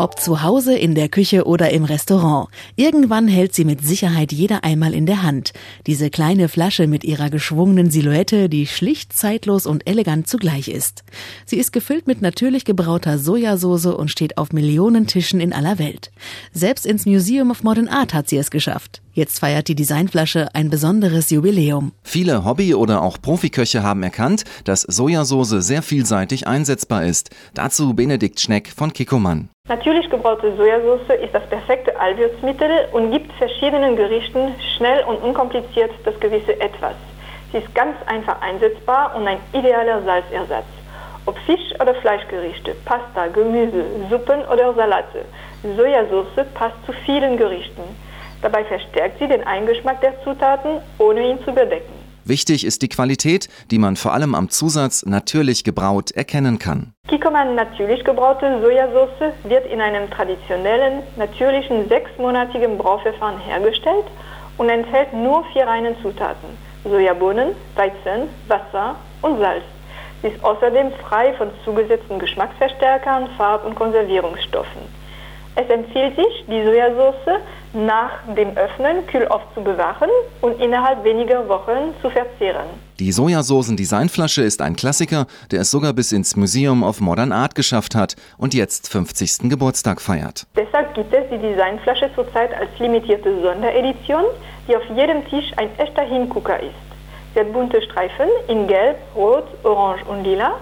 Ob zu Hause, in der Küche oder im Restaurant. Irgendwann hält sie mit Sicherheit jeder einmal in der Hand. Diese kleine Flasche mit ihrer geschwungenen Silhouette, die schlicht, zeitlos und elegant zugleich ist. Sie ist gefüllt mit natürlich gebrauter Sojasauce und steht auf Millionen Tischen in aller Welt. Selbst ins Museum of Modern Art hat sie es geschafft. Jetzt feiert die Designflasche ein besonderes Jubiläum. Viele Hobby- oder auch Profiköche haben erkannt, dass Sojasauce sehr vielseitig einsetzbar ist. Dazu Benedikt Schneck von Kikoman. Natürlich gebraute Sojasauce ist das perfekte Allwürzmittel und gibt verschiedenen Gerichten schnell und unkompliziert das gewisse Etwas. Sie ist ganz einfach einsetzbar und ein idealer Salzersatz. Ob Fisch- oder Fleischgerichte, Pasta, Gemüse, Suppen oder Salate, Sojasauce passt zu vielen Gerichten. Dabei verstärkt sie den Eingeschmack der Zutaten, ohne ihn zu bedecken. Wichtig ist die Qualität, die man vor allem am Zusatz natürlich gebraut erkennen kann. Kikkoman natürlich gebraute Sojasauce wird in einem traditionellen, natürlichen sechsmonatigen Brauverfahren hergestellt und enthält nur vier reine Zutaten: Sojabohnen, Weizen, Wasser und Salz. Sie ist außerdem frei von zugesetzten Geschmacksverstärkern, Farb- und Konservierungsstoffen. Es empfiehlt sich, die Sojasauce nach dem Öffnen kühl aufzubewahren und innerhalb weniger Wochen zu verzehren. Die Sojasoßen-Designflasche ist ein Klassiker, der es sogar bis ins Museum of Modern Art geschafft hat und jetzt 50. Geburtstag feiert. Deshalb gibt es die Designflasche zurzeit als limitierte Sonderedition, die auf jedem Tisch ein echter Hingucker ist. Sie hat bunte Streifen in Gelb, Rot, Orange und Lila,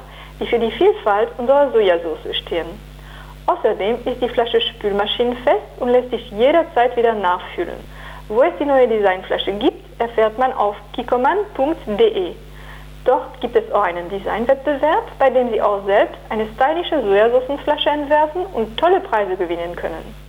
die für die Vielfalt unserer Sojasauce stehen. Außerdem ist die Flasche spülmaschinenfest und lässt sich jederzeit wieder nachfüllen. Wo es die neue Designflasche gibt, erfährt man auf kikoman.de. Dort gibt es auch einen Designwettbewerb, bei dem Sie auch selbst eine stylische Sojasaucenflasche entwerfen und tolle Preise gewinnen können.